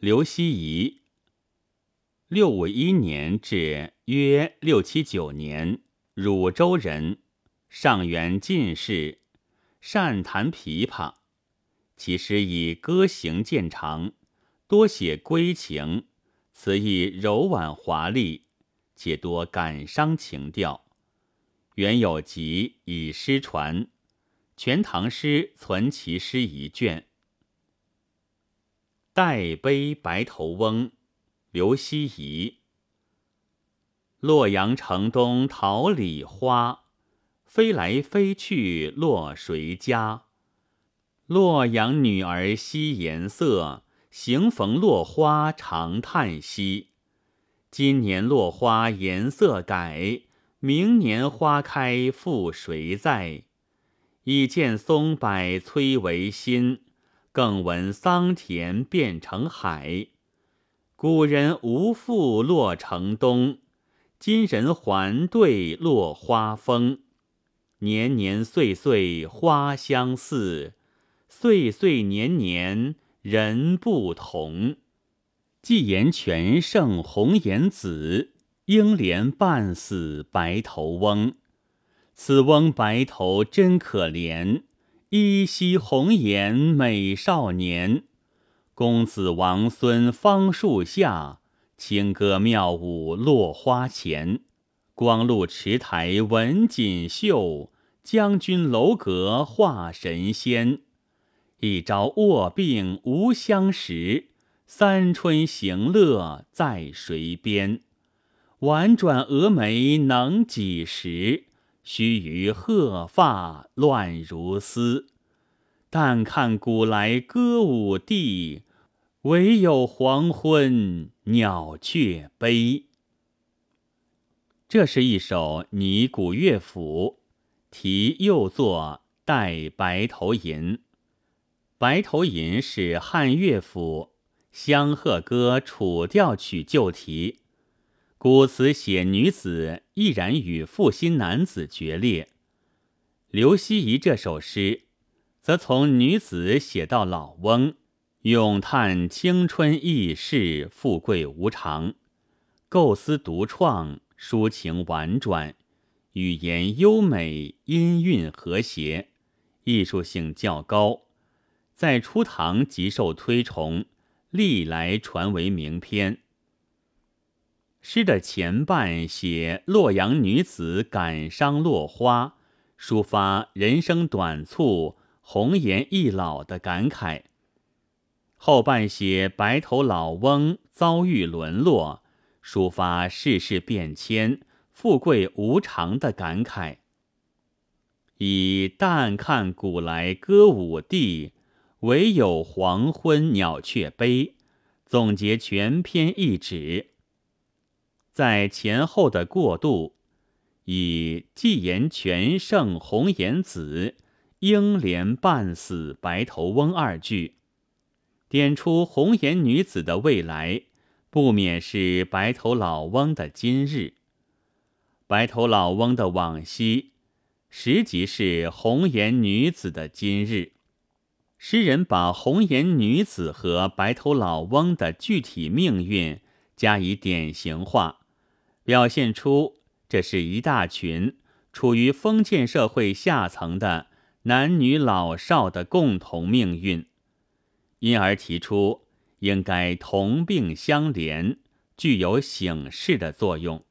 刘希夷，六五一年至约六七九年，汝州人，上元进士，善弹琵琶。其诗以歌行见长，多写归情，词意柔婉华丽，且多感伤情调。原有集以诗传，《全唐诗》存其诗一卷。代悲白头翁，刘希夷。洛阳城东桃李花，飞来飞去落谁家？洛阳女儿惜颜色，行逢落花常叹息。今年落花颜色改，明年花开复谁在？已见松柏摧为新。更闻桑田变成海，古人无复落城东，今人还对落花风。年年岁岁花相似，岁岁年年人不同。寄言全胜红颜子，应怜半死白头翁。此翁白头真可怜。依稀红颜美少年，公子王孙芳树下，清歌妙舞落花前。光禄池台文锦绣，将军楼阁画神仙。一朝卧病无相识，三春行乐在谁边？婉转蛾眉能几时？须臾鹤发乱如丝，但看古来歌舞地，唯有黄昏鸟雀悲。这是一首拟古乐府，题又作《代白头吟》。《白头吟》是汉乐府《香鹤歌》楚调曲旧题。古词写女子毅然与负心男子决裂。刘希夷这首诗，则从女子写到老翁，咏叹青春易逝、富贵无常，构思独创，抒情婉转，语言优美，音韵和谐，艺术性较高，在初唐极受推崇，历来传为名篇。诗的前半写洛阳女子感伤落花，抒发人生短促、红颜易老的感慨；后半写白头老翁遭遇沦落，抒发世事变迁、富贵无常的感慨。以“但看古来歌舞地，唯有黄昏鸟雀悲”总结全篇一指。在前后的过渡，以“既言全胜红颜子，应怜半死白头翁”二句，点出红颜女子的未来，不免是白头老翁的今日；白头老翁的往昔，实即是红颜女子的今日。诗人把红颜女子和白头老翁的具体命运加以典型化。表现出这是一大群处于封建社会下层的男女老少的共同命运，因而提出应该同病相怜，具有醒世的作用。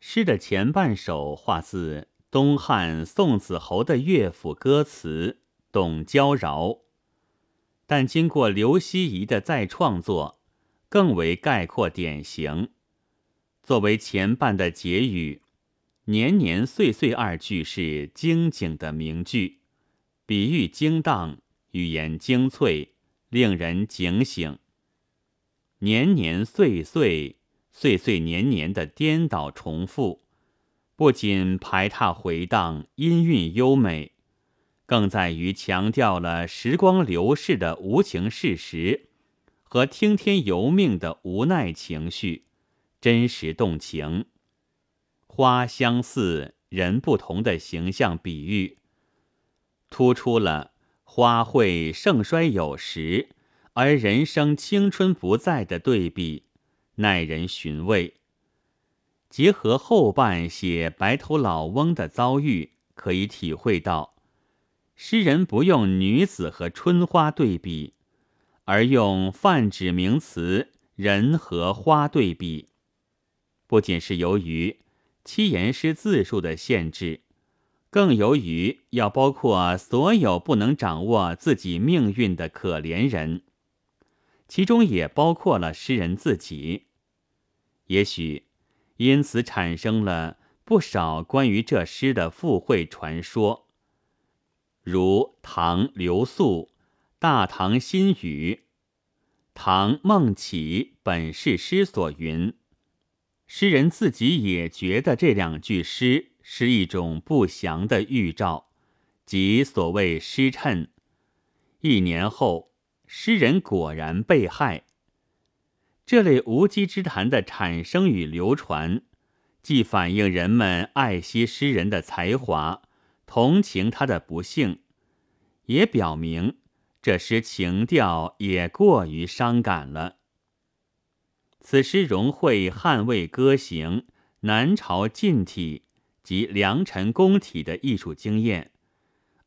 诗的前半首画自东汉宋子侯的乐府歌词《董娇饶》，但经过刘希夷的再创作，更为概括典型。作为前半的结语，“年年岁岁”二句是精警的名句，比喻精当，语言精粹，令人警醒。年年岁岁，岁岁年年的颠倒重复，不仅排闼回荡，音韵优美，更在于强调了时光流逝的无情事实和听天由命的无奈情绪。真实动情，花相似，人不同的形象比喻，突出了花卉盛衰有时，而人生青春不在的对比，耐人寻味。结合后半写白头老翁的遭遇，可以体会到，诗人不用女子和春花对比，而用泛指名词人和花对比。不仅是由于七言诗字数的限制，更由于要包括所有不能掌握自己命运的可怜人，其中也包括了诗人自己。也许。因此产生了不少关于这诗的附会传说，如唐刘肃《大唐新语》，唐孟起本是诗所云。诗人自己也觉得这两句诗是一种不祥的预兆，即所谓诗谶。一年后，诗人果然被害。这类无稽之谈的产生与流传，既反映人们爱惜诗人的才华，同情他的不幸，也表明这诗情调也过于伤感了。此诗融汇汉魏歌行、南朝晋体及良辰宫体的艺术经验，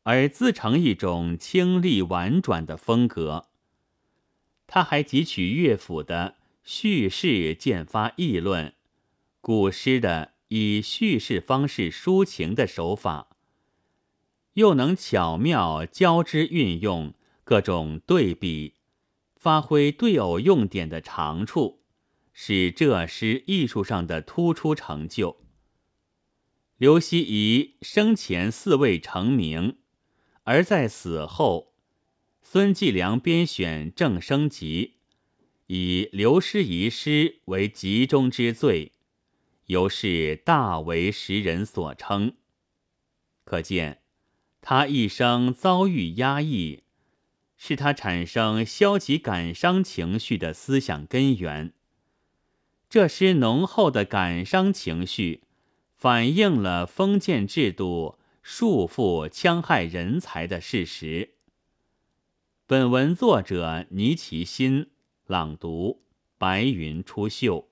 而自成一种清丽婉转的风格。他还汲取乐府的。叙事渐发议论，古诗的以叙事方式抒情的手法，又能巧妙交织运用各种对比，发挥对偶用典的长处，是这诗艺术上的突出成就。刘希夷生前似未成名，而在死后，孙继良编选《正声集》。以刘师遗诗为集中之最，由是大为时人所称。可见他一生遭遇压抑，是他产生消极感伤情绪的思想根源。这诗浓厚的感伤情绪，反映了封建制度束缚戕害人才的事实。本文作者倪其新。朗读：白云出岫。